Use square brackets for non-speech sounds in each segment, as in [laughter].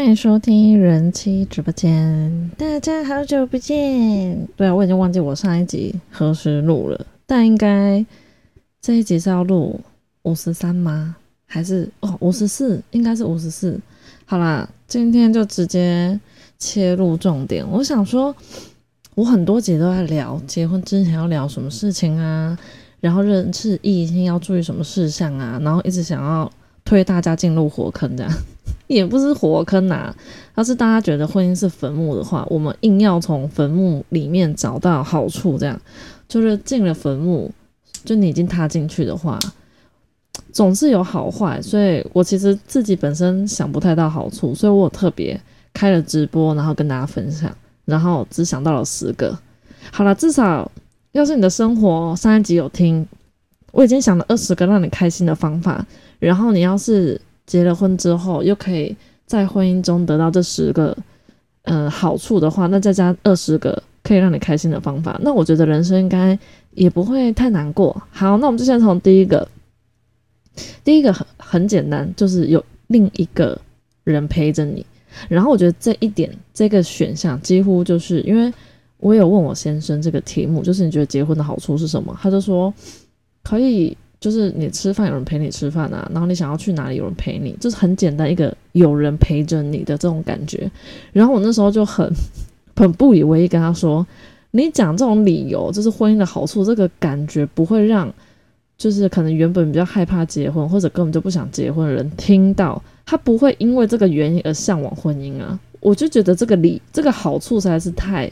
欢迎收听人妻直播间，大家好久不见。对啊，我已经忘记我上一集何时录了，但应该这一集是要录五十三吗？还是哦五十四？应该是五十四。好啦，今天就直接切入重点。我想说，我很多集都在聊结婚之前要聊什么事情啊，然后认识异性要注意什么事项啊，然后一直想要推大家进入火坑这样。也不是火坑呐，要是大家觉得婚姻是坟墓的话，我们硬要从坟墓里面找到好处，这样就是进了坟墓，就你已经踏进去的话，总是有好坏。所以我其实自己本身想不太到好处，所以我特别开了直播，然后跟大家分享，然后只想到了十个。好了，至少要是你的生活上一集有听，我已经想了二十个让你开心的方法，然后你要是。结了婚之后，又可以在婚姻中得到这十个，呃，好处的话，那再加二十个可以让你开心的方法，那我觉得人生应该也不会太难过。好，那我们就先从第一个，第一个很很简单，就是有另一个人陪着你。然后我觉得这一点，这个选项几乎就是因为我有问我先生这个题目，就是你觉得结婚的好处是什么？他就说可以。就是你吃饭有人陪你吃饭啊，然后你想要去哪里有人陪你，就是很简单一个有人陪着你的这种感觉。然后我那时候就很 [laughs] 很不以为意，跟他说：“你讲这种理由，就是婚姻的好处，这个感觉不会让就是可能原本比较害怕结婚或者根本就不想结婚的人听到，他不会因为这个原因而向往婚姻啊。”我就觉得这个理这个好处实在是太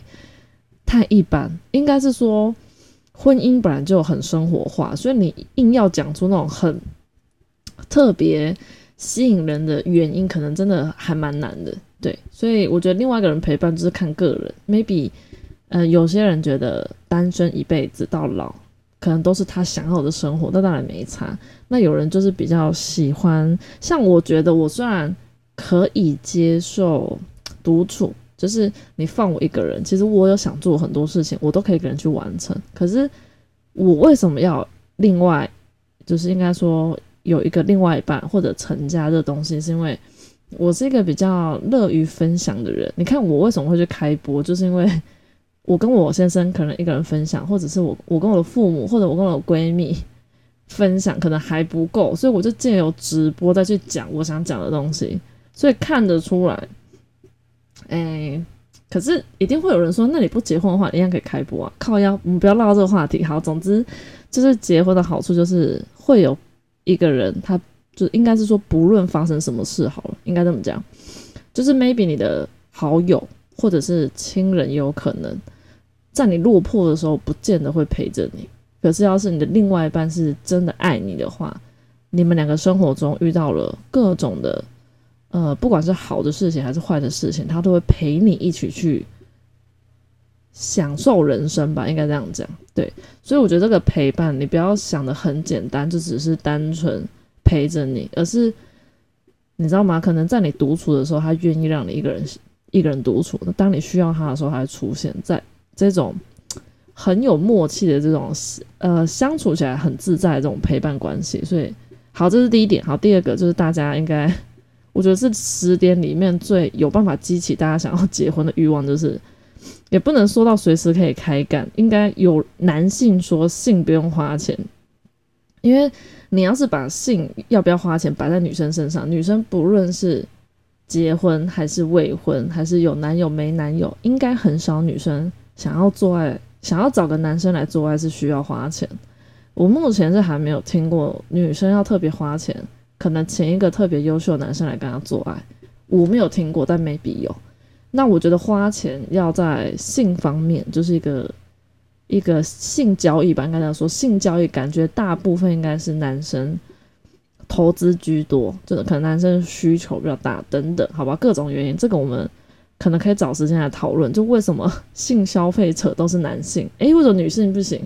太一般，应该是说。婚姻本来就很生活化，所以你硬要讲出那种很特别吸引人的原因，可能真的还蛮难的。对，所以我觉得另外一个人陪伴就是看个人，maybe，呃，有些人觉得单身一辈子到老，可能都是他想要的生活，那当然没差。那有人就是比较喜欢，像我觉得我虽然可以接受独处。就是你放我一个人，其实我有想做很多事情，我都可以一个人去完成。可是我为什么要另外，就是应该说有一个另外一半或者成家这东西，是因为我是一个比较乐于分享的人。你看我为什么会去开播，就是因为我跟我先生可能一个人分享，或者是我我跟我的父母或者我跟我的闺蜜分享，可能还不够，所以我就借由直播再去讲我想讲的东西，所以看得出来。哎，可是一定会有人说，那你不结婚的话，一样可以开播啊！靠腰，我们不要唠这个话题。好，总之就是结婚的好处就是会有一个人，他就应该是说，不论发生什么事，好了，应该这么讲，就是 maybe 你的好友或者是亲人，有可能在你落魄的时候，不见得会陪着你。可是要是你的另外一半是真的爱你的话，你们两个生活中遇到了各种的。呃，不管是好的事情还是坏的事情，他都会陪你一起去享受人生吧，应该这样讲。对，所以我觉得这个陪伴，你不要想的很简单，就只是单纯陪着你，而是你知道吗？可能在你独处的时候，他愿意让你一个人一个人独处；那当你需要他的时候，他会出现在这种很有默契的这种呃相处起来很自在的这种陪伴关系。所以，好，这是第一点。好，第二个就是大家应该。我觉得是十点里面最有办法激起大家想要结婚的欲望，就是也不能说到随时可以开干，应该有男性说性不用花钱，因为你要是把性要不要花钱摆在女生身上，女生不论是结婚还是未婚，还是有男友没男友，应该很少女生想要做爱，想要找个男生来做爱是需要花钱。我目前是还没有听过女生要特别花钱。可能请一个特别优秀的男生来跟他做爱，我没有听过，但 maybe 有。那我觉得花钱要在性方面，就是一个一个性交易吧，应该这样说。性交易感觉大部分应该是男生投资居多，就是可能男生需求比较大等等，好吧，各种原因，这个我们可能可以找时间来讨论。就为什么性消费者都是男性？诶，为什么女性不行？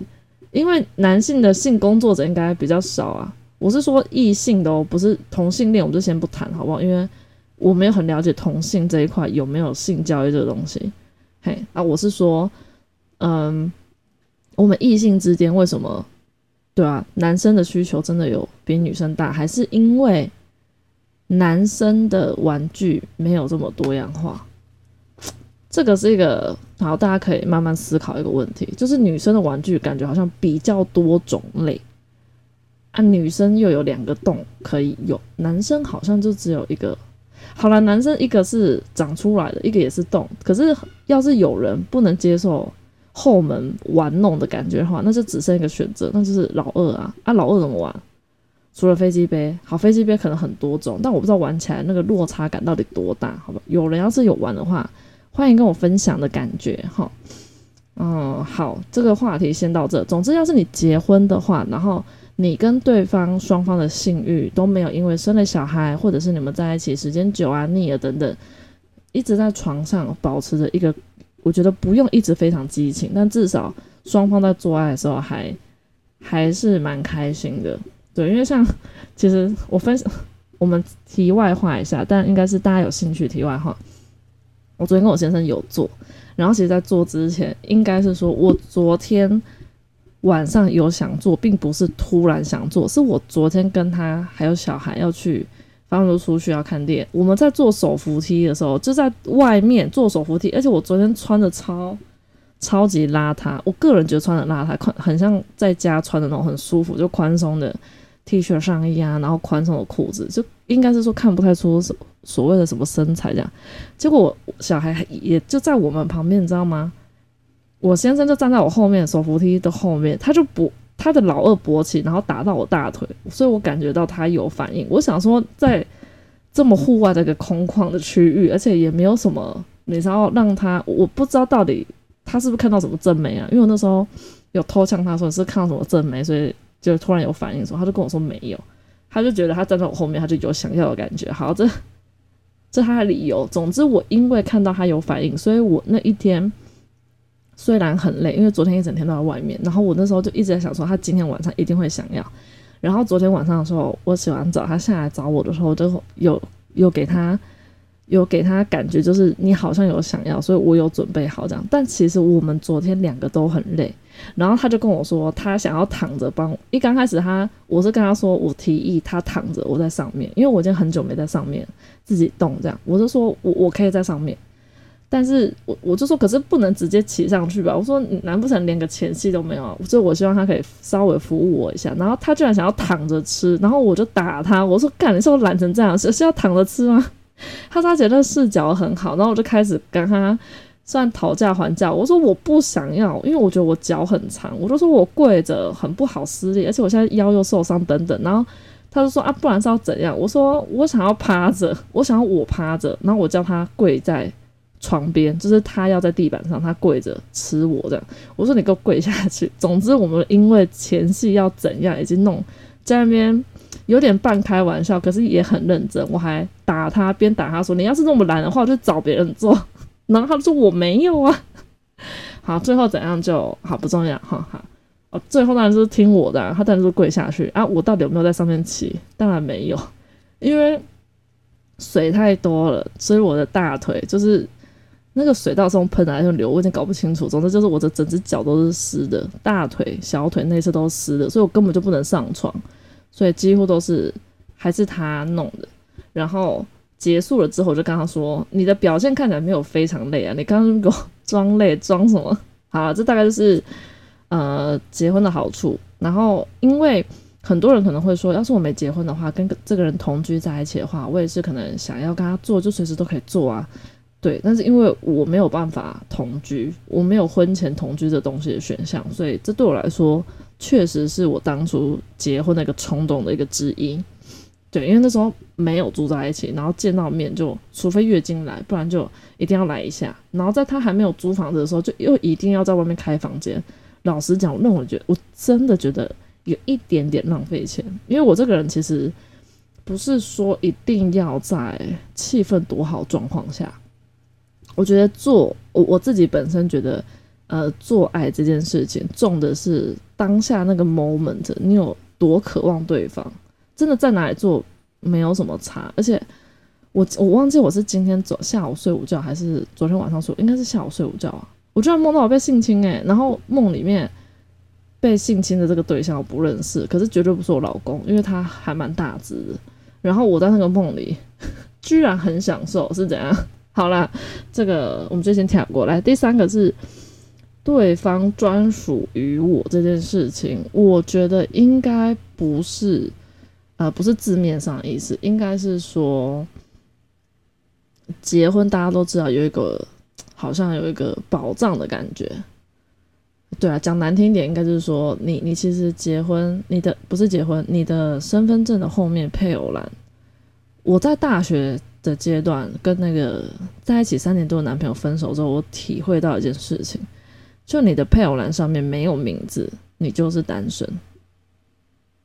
因为男性的性工作者应该比较少啊。我是说异性的哦，不是同性恋，我们就先不谈好不好？因为我没有很了解同性这一块有没有性教育这个东西。嘿，啊，我是说，嗯，我们异性之间为什么，对啊，男生的需求真的有比女生大，还是因为男生的玩具没有这么多样化。这个是一个好，大家可以慢慢思考一个问题，就是女生的玩具感觉好像比较多种类啊，女生又有两个洞可以有，男生好像就只有一个。好了，男生一个是长出来的，一个也是洞。可是要是有人不能接受后门玩弄的感觉的话，那就只剩一个选择，那就是老二啊啊！老二怎么玩？除了飞机杯，好，飞机杯可能很多种，但我不知道玩起来那个落差感到底多大，好吧？有人要是有玩的话。欢迎跟我分享的感觉哈，嗯，好，这个话题先到这。总之，要是你结婚的话，然后你跟对方双方的性欲都没有因为生了小孩，或者是你们在一起时间久啊腻了等等，一直在床上保持着一个，我觉得不用一直非常激情，但至少双方在做爱的时候还还是蛮开心的。对，因为像其实我分享，我们题外话一下，但应该是大家有兴趣题外话。我昨天跟我先生有做，然后其实，在做之前，应该是说我昨天晚上有想做，并不是突然想做，是我昨天跟他还有小孩要去，反正就出去要看店。我们在做手扶梯的时候，就在外面做手扶梯，而且我昨天穿的超超级邋遢，我个人觉得穿的邋遢，宽很像在家穿的那种很舒服就宽松的 T 恤上衣啊，然后宽松的裤子，就应该是说看不太出什。所谓的什么身材这样，结果小孩也就在我们旁边，你知道吗？我先生就站在我后面手扶梯的后面，他就勃他的老二勃起，然后打到我大腿，所以我感觉到他有反应。我想说，在这么户外的一个空旷的区域，而且也没有什么，你知道让他，我不知道到底他是不是看到什么正美啊？因为我那时候有偷呛他说是看到什么正美，所以就突然有反应的时候，他就跟我说没有，他就觉得他站在我后面，他就有想要的感觉。好，这。这他的理由。总之，我因为看到他有反应，所以我那一天虽然很累，因为昨天一整天都在外面，然后我那时候就一直在想说，他今天晚上一定会想要。然后昨天晚上的时候，我洗完澡，他下来找我的时候，就有有给他有给他感觉，就是你好像有想要，所以我有准备好这样。但其实我们昨天两个都很累。然后他就跟我说，他想要躺着帮。一刚开始他，我是跟他说，我提议他躺着，我在上面，因为我已经很久没在上面自己动这样。我就说我我可以在上面，但是我我就说，可是不能直接骑上去吧？我说难不成连个前戏都没有？所以我希望他可以稍微服务我一下。然后他居然想要躺着吃，然后我就打他，我说干，你是我懒成这样，是是要躺着吃吗？[laughs] 他他觉得视角很好，然后我就开始跟他。算讨价还价，我说我不想要，因为我觉得我脚很长，我就说我跪着很不好施力，而且我现在腰又受伤等等。然后他就说啊，不然是要怎样？我说我想要趴着，我想要我趴着，然后我叫他跪在床边，就是他要在地板上，他跪着吃我这样。我说你给我跪下去。总之我们因为前戏要怎样，已经弄在那边有点半开玩笑，可是也很认真。我还打他，边打他说你要是那么懒的话，我就找别人做。然后他说我没有啊，[laughs] 好，最后怎样就好不重要，哈哈，哦，最后当然是听我的，他当然是跪下去啊，我到底有没有在上面骑？当然没有，因为水太多了，所以我的大腿就是那个水到时候喷来就流，我有点搞不清楚。总之就是我的整只脚都是湿的，大腿、小腿内侧都是湿的，所以我根本就不能上床，所以几乎都是还是他弄的，然后。结束了之后，就跟他说：“你的表现看起来没有非常累啊，你刚刚给我装累装什么？[laughs] 好，这大概就是呃结婚的好处。然后，因为很多人可能会说，要是我没结婚的话，跟这个人同居在一起的话，我也是可能想要跟他做，就随时都可以做啊。对，但是因为我没有办法同居，我没有婚前同居这东西的选项，所以这对我来说，确实是我当初结婚的一个冲动的一个之一。”对，因为那时候没有住在一起，然后见到面就，除非月经来，不然就一定要来一下。然后在他还没有租房子的时候，就又一定要在外面开房间。老实讲，那我觉得我真的觉得有一点点浪费钱，因为我这个人其实不是说一定要在气氛多好状况下，我觉得做我我自己本身觉得，呃，做爱这件事情重的是当下那个 moment，你有多渴望对方。真的在哪里做没有什么差，而且我我忘记我是今天早下午睡午觉还是昨天晚上睡，应该是下午睡午觉啊。我居然梦到我被性侵诶，然后梦里面被性侵的这个对象我不认识，可是绝对不是我老公，因为他还蛮大只。然后我在那个梦里居然很享受，是怎样？好啦，这个我们就先跳过来。第三个是对方专属于我这件事情，我觉得应该不是，呃，不是字面上的意思，应该是说结婚大家都知道有一个好像有一个保障的感觉。对啊，讲难听点，应该就是说你你其实结婚，你的不是结婚，你的身份证的后面配偶栏，我在大学。的阶段跟那个在一起三年多的男朋友分手之后，我体会到一件事情：就你的配偶栏上面没有名字，你就是单身。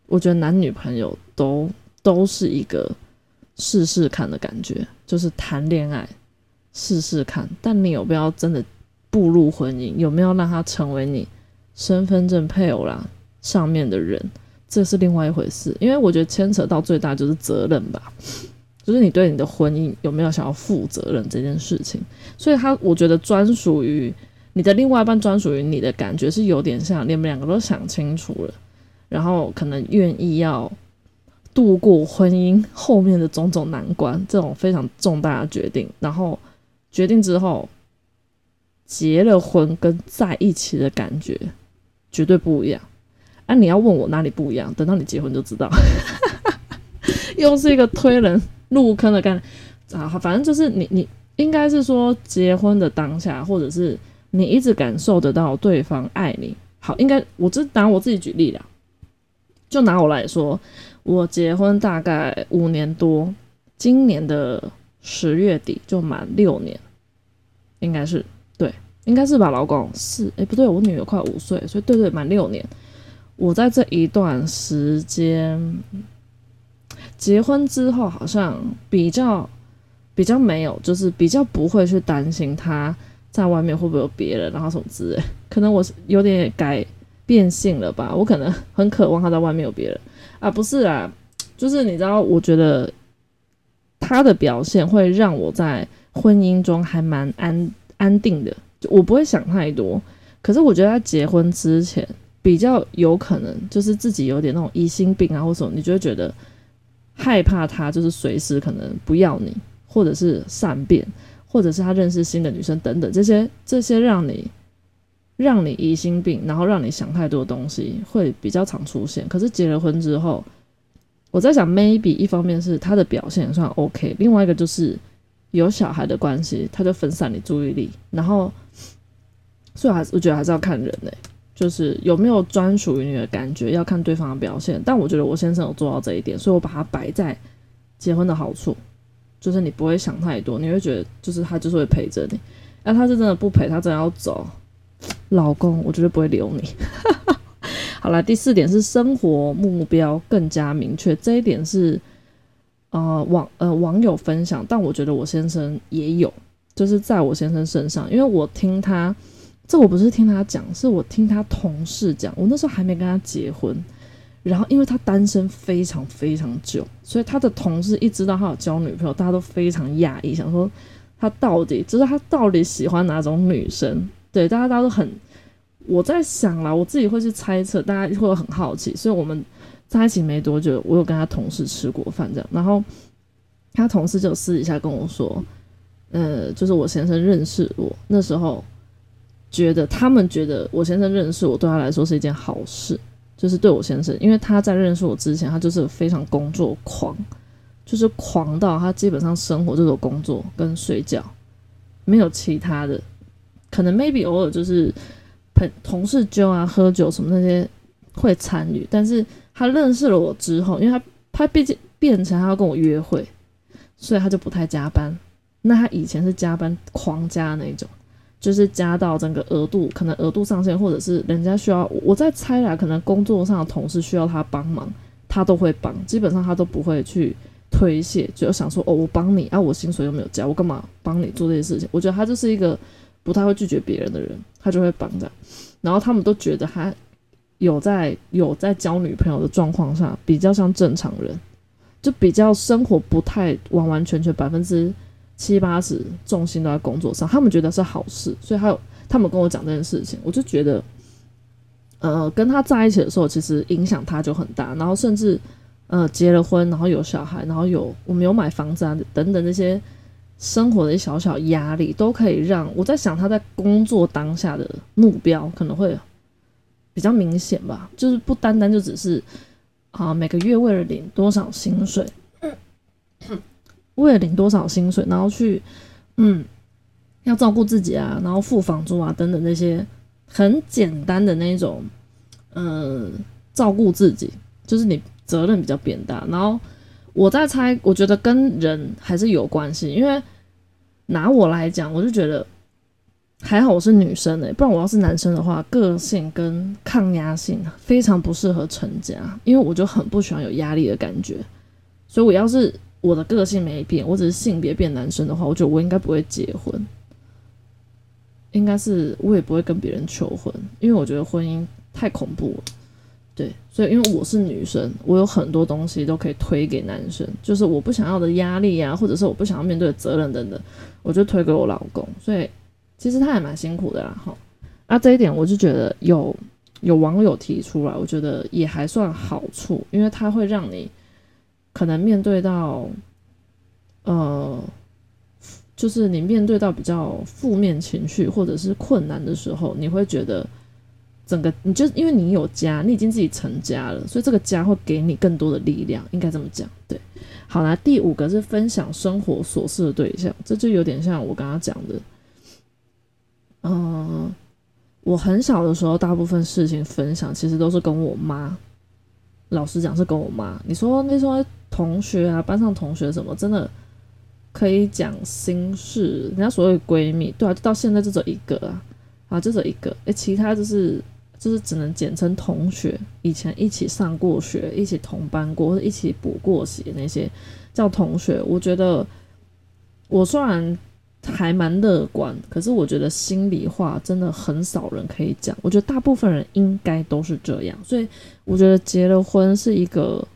我觉得男女朋友都都是一个试试看的感觉，就是谈恋爱试试看，但你有没有真的步入婚姻？有没有让他成为你身份证配偶栏上面的人？这是另外一回事。因为我觉得牵扯到最大就是责任吧。就是你对你的婚姻有没有想要负责任这件事情，所以他我觉得专属于你的另外一半，专属于你的感觉是有点像你们两个都想清楚了，然后可能愿意要度过婚姻后面的种种难关，这种非常重大的决定，然后决定之后结了婚跟在一起的感觉绝对不一样。啊，你要问我哪里不一样，等到你结婚就知道。[laughs] 又是一个推人。入坑的概念啊，反正就是你，你应该是说结婚的当下，或者是你一直感受得到对方爱你。好，应该我这拿我自己举例了，就拿我来说，我结婚大概五年多，今年的十月底就满六年，应该是对，应该是吧，老公是，哎，不对，我女儿快五岁，所以对对，满六年，我在这一段时间。结婚之后好像比较比较没有，就是比较不会去担心他在外面会不会有别人，然后什么之类。可能我是有点改变性了吧，我可能很渴望他在外面有别人啊，不是啊，就是你知道，我觉得他的表现会让我在婚姻中还蛮安安定的，就我不会想太多。可是我觉得他结婚之前比较有可能就是自己有点那种疑心病啊，或什么，你就会觉得。害怕他就是随时可能不要你，或者是善变，或者是他认识新的女生等等，这些这些让你让你疑心病，然后让你想太多东西会比较常出现。可是结了婚之后，我在想，maybe 一方面是他的表现算 OK，另外一个就是有小孩的关系，他就分散你注意力，然后所以还是我觉得还是要看人嘞。就是有没有专属于你的感觉，要看对方的表现。但我觉得我先生有做到这一点，所以我把它摆在结婚的好处，就是你不会想太多，你会觉得就是他就是会陪着你。[laughs] 那他是真的不陪，他真的要走，老公，我绝对不会留你。[laughs] 好了，第四点是生活目标更加明确，这一点是呃网呃网友分享，但我觉得我先生也有，就是在我先生身上，因为我听他。这我不是听他讲，是我听他同事讲。我那时候还没跟他结婚，然后因为他单身非常非常久，所以他的同事一知道他有交女朋友，大家都非常讶异，想说他到底就是他到底喜欢哪种女生？对，大家大家都很我在想啦，我自己会去猜测，大家会很好奇。所以我们在一起没多久，我有跟他同事吃过饭，这样，然后他同事就私底下跟我说，呃，就是我先生认识我那时候。觉得他们觉得我先生认识我对他来说是一件好事，就是对我先生，因为他在认识我之前，他就是非常工作狂，就是狂到他基本上生活就是工作跟睡觉，没有其他的，可能 maybe 偶尔就是朋同事揪啊喝酒什么那些会参与，但是他认识了我之后，因为他他毕竟变成他要跟我约会，所以他就不太加班，那他以前是加班狂加那种。就是加到整个额度，可能额度上限，或者是人家需要，我在猜啦，可能工作上的同事需要他帮忙，他都会帮，基本上他都不会去推卸，就想说哦，我帮你啊，我薪水又没有加，我干嘛帮你做这些事情？我觉得他就是一个不太会拒绝别人的人，他就会帮着。然后他们都觉得他有在有在交女朋友的状况下，比较像正常人，就比较生活不太完完全全百分之。七八十重心都在工作上，他们觉得是好事，所以还有他们跟我讲这件事情，我就觉得，呃，跟他在一起的时候，其实影响他就很大，然后甚至呃结了婚，然后有小孩，然后有我们有买房子啊等等这些生活的一小小压力，都可以让我在想他在工作当下的目标可能会比较明显吧，就是不单单就只是啊每个月为了领多少薪水，为了领多少薪水，然后去嗯要照顾自己啊，然后付房租啊等等那些很简单的那种。嗯，照顾自己就是你责任比较变大。然后我在猜，我觉得跟人还是有关系。因为拿我来讲，我就觉得还好我是女生诶，不然我要是男生的话，个性跟抗压性非常不适合成家。因为我就很不喜欢有压力的感觉。所以我要是我的个性没变，我只是性别变男生的话，我觉得我应该不会结婚。应该是我也不会跟别人求婚，因为我觉得婚姻。太恐怖了，对，所以因为我是女生，我有很多东西都可以推给男生，就是我不想要的压力啊，或者是我不想要面对的责任等等，我就推给我老公。所以其实他也蛮辛苦的啦，哈。啊，这一点我就觉得有有网友提出来，我觉得也还算好处，因为他会让你可能面对到，呃，就是你面对到比较负面情绪或者是困难的时候，你会觉得。整个你就因为你有家，你已经自己成家了，所以这个家会给你更多的力量，应该这么讲。对，好啦，第五个是分享生活琐事的对象，这就有点像我刚刚讲的。嗯，我很小的时候，大部分事情分享其实都是跟我妈。老实讲，是跟我妈。你说那时候同学啊，班上同学什么，真的可以讲心事。人家所谓闺蜜，对啊，到现在就只有一个啊，啊，就只有一个。诶，其他就是。就是只能简称同学，以前一起上过学，一起同班过，或者一起补过习那些叫同学。我觉得我虽然还蛮乐观，可是我觉得心里话真的很少人可以讲。我觉得大部分人应该都是这样，所以我觉得结了婚是一个，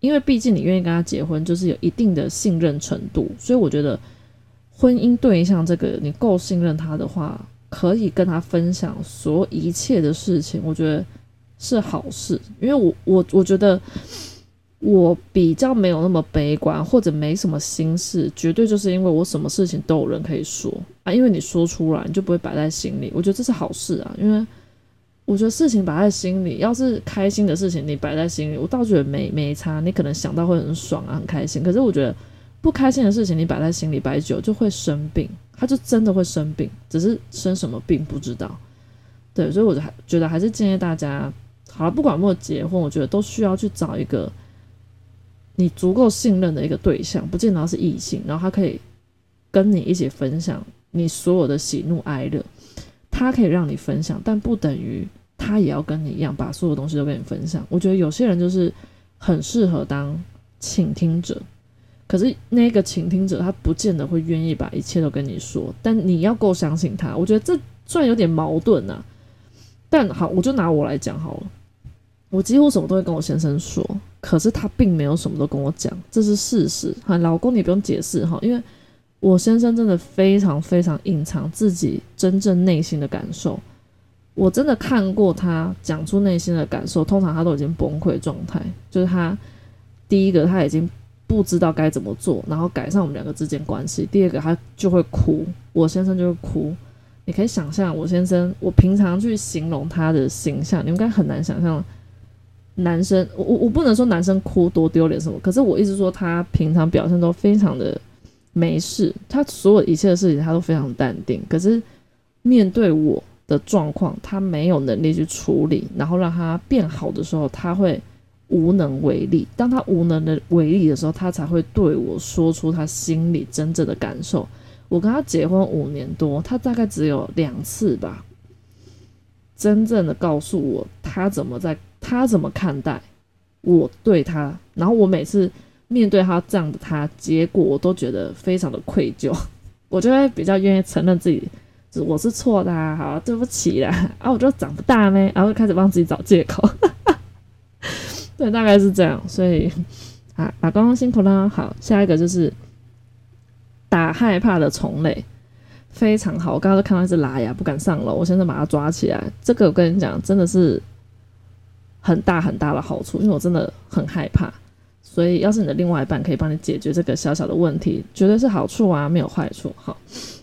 因为毕竟你愿意跟他结婚，就是有一定的信任程度，所以我觉得婚姻对象这个你够信任他的话。可以跟他分享所有一切的事情，我觉得是好事，因为我我我觉得我比较没有那么悲观，或者没什么心事，绝对就是因为我什么事情都有人可以说啊，因为你说出来，你就不会摆在心里，我觉得这是好事啊，因为我觉得事情摆在心里，要是开心的事情你摆在心里，我倒觉得没没差，你可能想到会很爽啊，很开心，可是我觉得不开心的事情你摆在心里摆久就会生病。他就真的会生病，只是生什么病不知道。对，所以我就还觉得还是建议大家，好了，不管有没有结婚，我觉得都需要去找一个你足够信任的一个对象，不见得是异性，然后他可以跟你一起分享你所有的喜怒哀乐。他可以让你分享，但不等于他也要跟你一样把所有东西都跟你分享。我觉得有些人就是很适合当倾听者。可是那个倾听者，他不见得会愿意把一切都跟你说，但你要够相信他。我觉得这虽然有点矛盾呐，但好，我就拿我来讲好了。我几乎什么都会跟我先生说，可是他并没有什么都跟我讲，这是事实。哈，老公你不用解释哈，因为我先生真的非常非常隐藏自己真正内心的感受。我真的看过他讲出内心的感受，通常他都已经崩溃状态，就是他第一个他已经。不知道该怎么做，然后改善我们两个之间关系。第二个，他就会哭，我先生就会哭。你可以想象，我先生，我平常去形容他的形象，你应该很难想象。男生，我我我不能说男生哭多丢脸什么，可是我一直说他平常表现都非常的没事，他所有一切的事情他都非常淡定。可是面对我的状况，他没有能力去处理，然后让他变好的时候，他会。无能为力。当他无能的为力的时候，他才会对我说出他心里真正的感受。我跟他结婚五年多，他大概只有两次吧，真正的告诉我他怎么在，他怎么看待我对他。然后我每次面对他这样的他，结果我都觉得非常的愧疚，[laughs] 我就会比较愿意承认自己我是错的，啊，好对不起啦，啊，我就长不大咩，然后开始帮自己找借口。[laughs] 对，大概是这样，所以啊，打刚刚辛苦啦。好，下一个就是打害怕的虫类，非常好。我刚刚都看到一只拉牙不敢上楼，我现在把它抓起来。这个我跟你讲，真的是很大很大的好处，因为我真的很害怕。所以，要是你的另外一半可以帮你解决这个小小的问题，绝对是好处啊，没有坏处。好，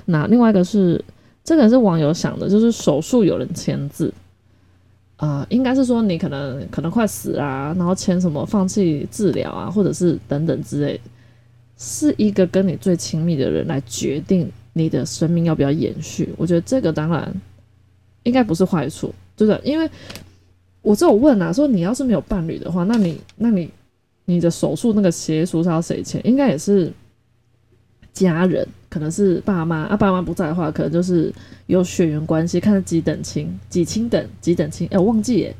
那另外一个是，这个是网友想的，就是手术有人签字，啊，应该是说你可能可能快死啊，然后签什么放弃治疗啊，或者是等等之类，是一个跟你最亲密的人来决定你的生命要不要延续。我觉得这个当然应该不是坏处，对不对？因为我只有问啊，说你要是没有伴侣的话，那你那你。你的手术那个协议书是要谁签？应该也是家人，可能是爸妈啊。爸妈不在的话，可能就是有血缘关系，看是几等亲、几亲等、几等亲。哎，我忘记耶，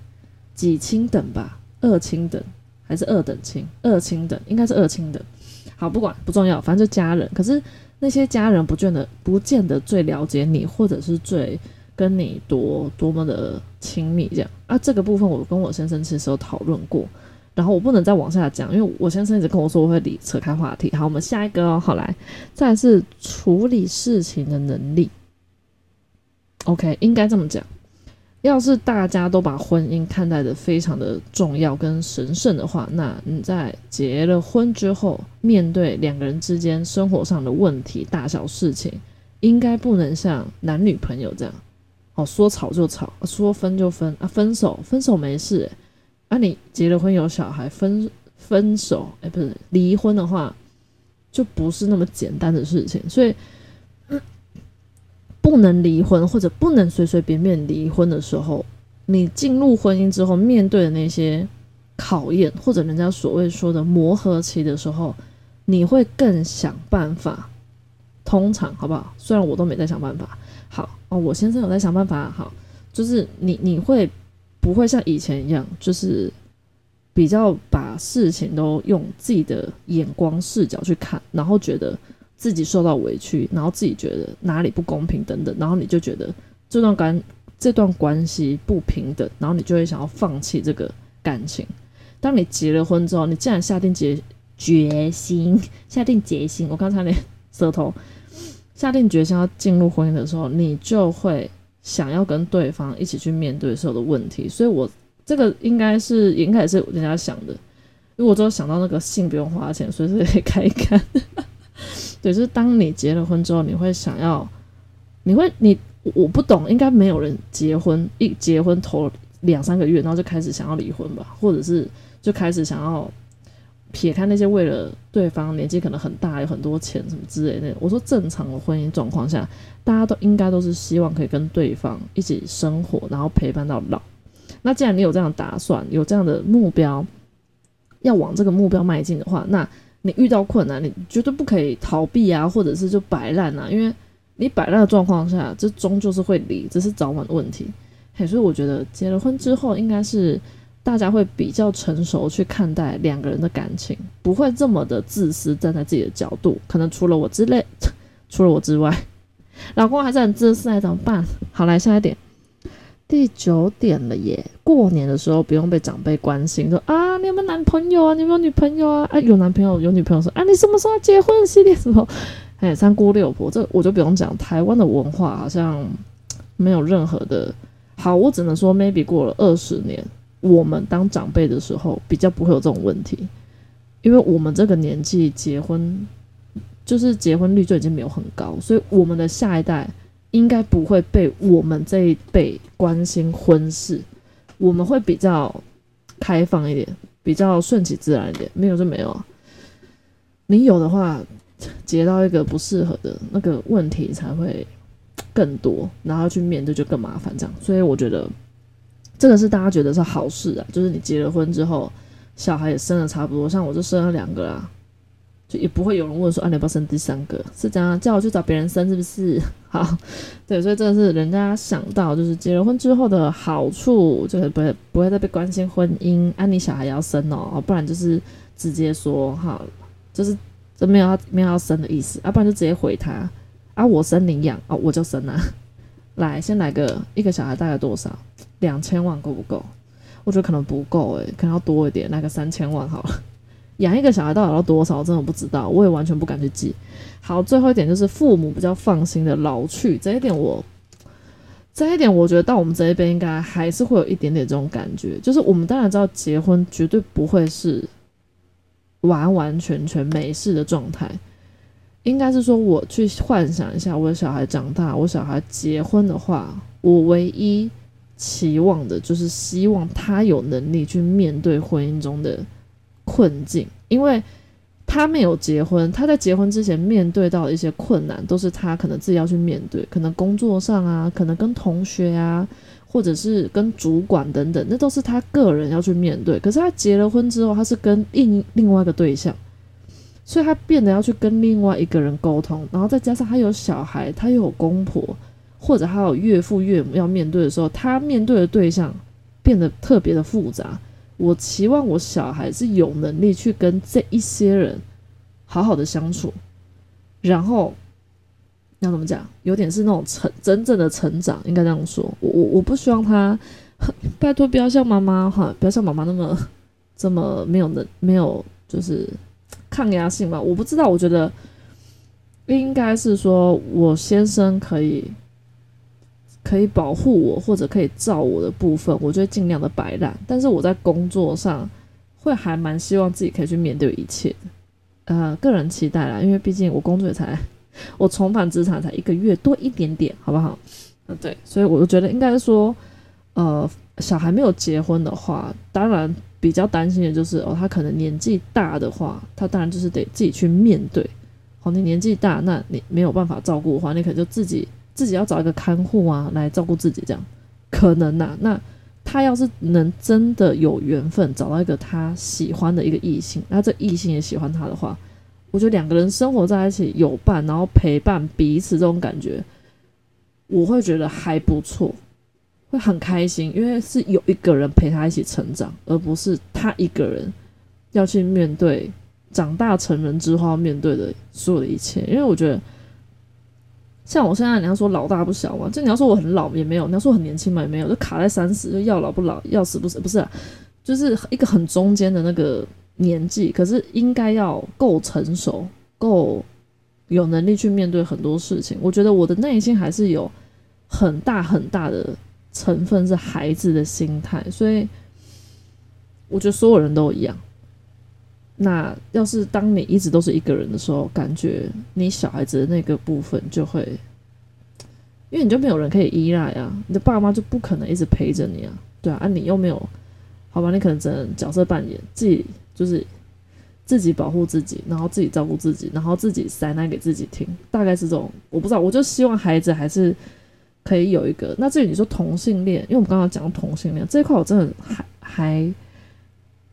几亲等吧？二亲等还是二等亲？二亲等应该是二亲等。好，不管不重要，反正就家人。可是那些家人不见得不见得最了解你，或者是最跟你多多么的亲密这样啊。这个部分我跟我先生其实有讨论过。然后我不能再往下讲，因为我先生一直跟我说我会理扯开话题。好，我们下一个哦，好来，再是处理事情的能力。OK，应该这么讲。要是大家都把婚姻看待的非常的重要跟神圣的话，那你在结了婚之后，面对两个人之间生活上的问题、大小事情，应该不能像男女朋友这样，哦，说吵就吵，说分就分啊，分手分手没事。啊，你结了婚有小孩，分分手，哎，不是离婚的话，就不是那么简单的事情，所以不能离婚或者不能随随便便离婚的时候，你进入婚姻之后面对的那些考验，或者人家所谓说的磨合期的时候，你会更想办法。通常好不好？虽然我都没在想办法，哦，我先生有在想办法，好，就是你你会。不会像以前一样，就是比较把事情都用自己的眼光视角去看，然后觉得自己受到委屈，然后自己觉得哪里不公平等等，然后你就觉得这段关这段关系不平等，然后你就会想要放弃这个感情。当你结了婚之后，你既然下定决决心，[laughs] 下定决心，我刚才连舌头下定决心要进入婚姻的时候，你就会。想要跟对方一起去面对所有的问题，所以我这个应该是应该也是人家想的，因为我只有想到那个性不用花钱，随时可以开一看。[laughs] 对，就是当你结了婚之后，你会想要，你会你我不懂，应该没有人结婚一结婚头两三个月，然后就开始想要离婚吧，或者是就开始想要。撇开那些为了对方年纪可能很大有很多钱什么之类的，我说正常的婚姻状况下，大家都应该都是希望可以跟对方一起生活，然后陪伴到老。那既然你有这样打算，有这样的目标，要往这个目标迈进的话，那你遇到困难，你绝对不可以逃避啊，或者是就摆烂啊，因为你摆烂的状况下，这终究是会离，只是早晚的问题。嘿，所以我觉得结了婚之后，应该是。大家会比较成熟去看待两个人的感情，不会这么的自私，站在自己的角度。可能除了我之类，[laughs] 除了我之外，[laughs] 老公还是很自私，怎么办？[laughs] 好，来下一点，第九点了耶。过年的时候不用被长辈关心，说啊，你有没有男朋友啊？你有没有女朋友啊？啊，有男朋友有女朋友说啊，你什么时候结婚？系列什么？哎，三姑六婆，这我就不用讲。台湾的文化好像没有任何的好，我只能说，maybe 过了二十年。我们当长辈的时候，比较不会有这种问题，因为我们这个年纪结婚，就是结婚率就已经没有很高，所以我们的下一代应该不会被我们这一辈关心婚事，我们会比较开放一点，比较顺其自然一点。没有就没有，你有的话，结到一个不适合的那个问题才会更多，然后去面对就更麻烦这样。所以我觉得。这个是大家觉得是好事啊，就是你结了婚之后，小孩也生了差不多，像我就生了两个啦，就也不会有人问说啊你要不要生第三个？是这样叫我去找别人生是不是？[laughs] 好，对，所以这个是人家想到就是结了婚之后的好处，就是不会不会再被关心婚姻，啊你小孩要生哦，不然就是直接说哈，就是就没有要没有要生的意思，啊不然就直接回他啊我生你养啊我就生啊，来先来个一个小孩大概多少？两千万够不够？我觉得可能不够诶，可能要多一点，来个三千万好了。[laughs] 养一个小孩到底要多少？我真的不知道，我也完全不敢去记。好，最后一点就是父母比较放心的老去，这一点我，这一点我觉得到我们这一边应该还是会有一点点这种感觉，就是我们当然知道结婚绝对不会是完完全全没事的状态。应该是说，我去幻想一下，我的小孩长大，我小孩结婚的话，我唯一期望的就是希望他有能力去面对婚姻中的困境，因为他没有结婚，他在结婚之前面对到的一些困难，都是他可能自己要去面对，可能工作上啊，可能跟同学啊，或者是跟主管等等，那都是他个人要去面对。可是他结了婚之后，他是跟另另外一个对象。所以他变得要去跟另外一个人沟通，然后再加上他有小孩，他又有公婆，或者他有岳父岳母要面对的时候，他面对的对象变得特别的复杂。我期望我小孩是有能力去跟这一些人好好的相处，然后要怎么讲？有点是那种成真正的成长，应该这样说。我我我不希望他，拜托不要像妈妈哈，不要像妈妈那么这么没有能没有就是。抗压性嘛，我不知道。我觉得应该是说，我先生可以可以保护我，或者可以照我的部分，我就会尽量的摆烂。但是我在工作上会还蛮希望自己可以去面对一切。呃，个人期待啦，因为毕竟我工作也才 [laughs] 我重返职场才一个月多一点点，好不好？嗯，对，所以我就觉得应该说，呃，小孩没有结婚的话，当然。比较担心的就是哦，他可能年纪大的话，他当然就是得自己去面对。好，你年纪大，那你没有办法照顾的话，你可能就自己自己要找一个看护啊来照顾自己，这样可能呐。那他要是能真的有缘分找到一个他喜欢的一个异性，那这异性也喜欢他的话，我觉得两个人生活在一起有伴，然后陪伴彼此这种感觉，我会觉得还不错。会很开心，因为是有一个人陪他一起成长，而不是他一个人要去面对长大成人之后要面对的所有的一切。因为我觉得，像我现在你要说老大不小嘛，就你要说我很老也没有，你要说很年轻嘛也没有，就卡在三十，就要老不老，要死不死，不是，就是一个很中间的那个年纪，可是应该要够成熟，够有能力去面对很多事情。我觉得我的内心还是有很大很大的。成分是孩子的心态，所以我觉得所有人都一样。那要是当你一直都是一个人的时候，感觉你小孩子的那个部分就会，因为你就没有人可以依赖啊，你的爸妈就不可能一直陪着你啊，对啊，啊你又没有，好吧，你可能只能角色扮演，自己就是自己保护自己，然后自己照顾自己，然后自己塞奶给自己听，大概是这种，我不知道，我就希望孩子还是。可以有一个，那至于你说同性恋，因为我们刚刚讲同性恋这一块，我真的还还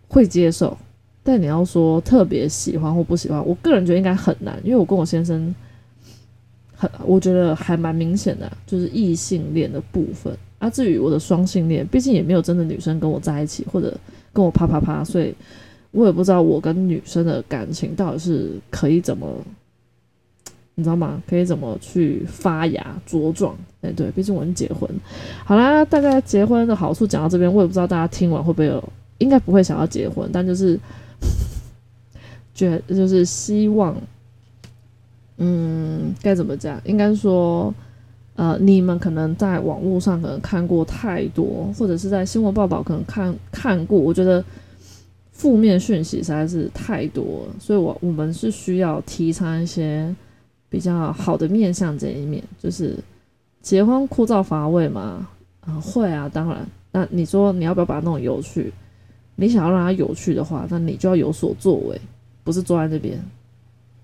会接受。但你要说特别喜欢或不喜欢，我个人觉得应该很难，因为我跟我先生很，我觉得还蛮明显的，就是异性恋的部分。啊，至于我的双性恋，毕竟也没有真的女生跟我在一起，或者跟我啪啪啪，所以我也不知道我跟女生的感情到底是可以怎么。你知道吗？可以怎么去发芽茁壮？哎，对，毕竟我们结婚。好啦，大概结婚的好处讲到这边，我也不知道大家听完会不会有，应该不会想要结婚，但就是 [laughs] 觉就是希望，嗯，该怎么讲？应该说，呃，你们可能在网络上可能看过太多，或者是在新闻报道可能看看过，我觉得负面讯息实在是太多了，所以我我们是需要提倡一些。比较好的面向这一面，就是结婚枯燥乏味嘛？啊，会啊，当然。那你说你要不要把它弄有趣？你想要让它有趣的话，那你就要有所作为，不是坐在那边，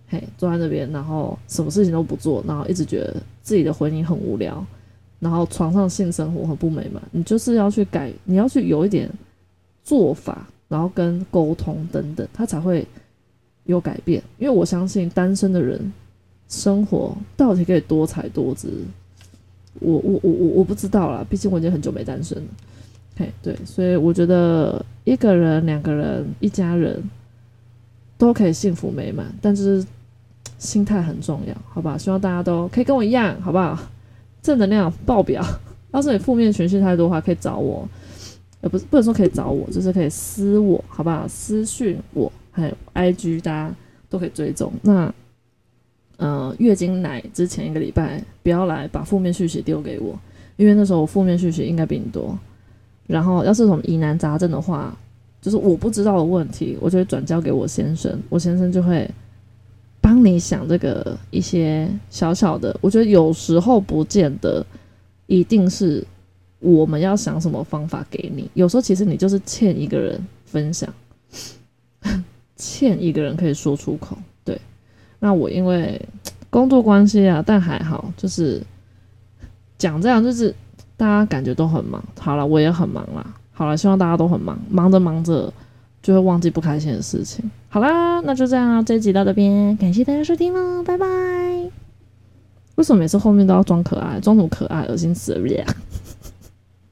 嘿，坐在那边，然后什么事情都不做，然后一直觉得自己的婚姻很无聊，然后床上性生活很不美满。你就是要去改，你要去有一点做法，然后跟沟通等等，他才会有改变。因为我相信单身的人。生活到底可以多彩多姿？我我我我我不知道啦，毕竟我已经很久没单身了。嘿，对，所以我觉得一个人、两个人、一家人都可以幸福美满，但是心态很重要，好吧？希望大家都可以跟我一样，好不好？正能量爆表。[laughs] 要是你负面情绪太多的话，可以找我，呃，不是不能说可以找我，就是可以私我，好不好？私讯我，还有 IG，大家都可以追踪。那。呃，月经来之前一个礼拜不要来把负面讯息丢给我，因为那时候我负面讯息应该比你多。然后要是什么疑难杂症的话，就是我不知道的问题，我就会转交给我先生，我先生就会帮你想这个一些小小的。我觉得有时候不见得一定是我们要想什么方法给你，有时候其实你就是欠一个人分享，[laughs] 欠一个人可以说出口。那我因为工作关系啊，但还好，就是讲这样，就是大家感觉都很忙。好了，我也很忙啦。好了，希望大家都很忙，忙着忙着就会忘记不开心的事情。好啦，那就这样，这集到这边，感谢大家收听喽，拜拜。为什么每次后面都要装可爱，装什么可爱，恶心死了！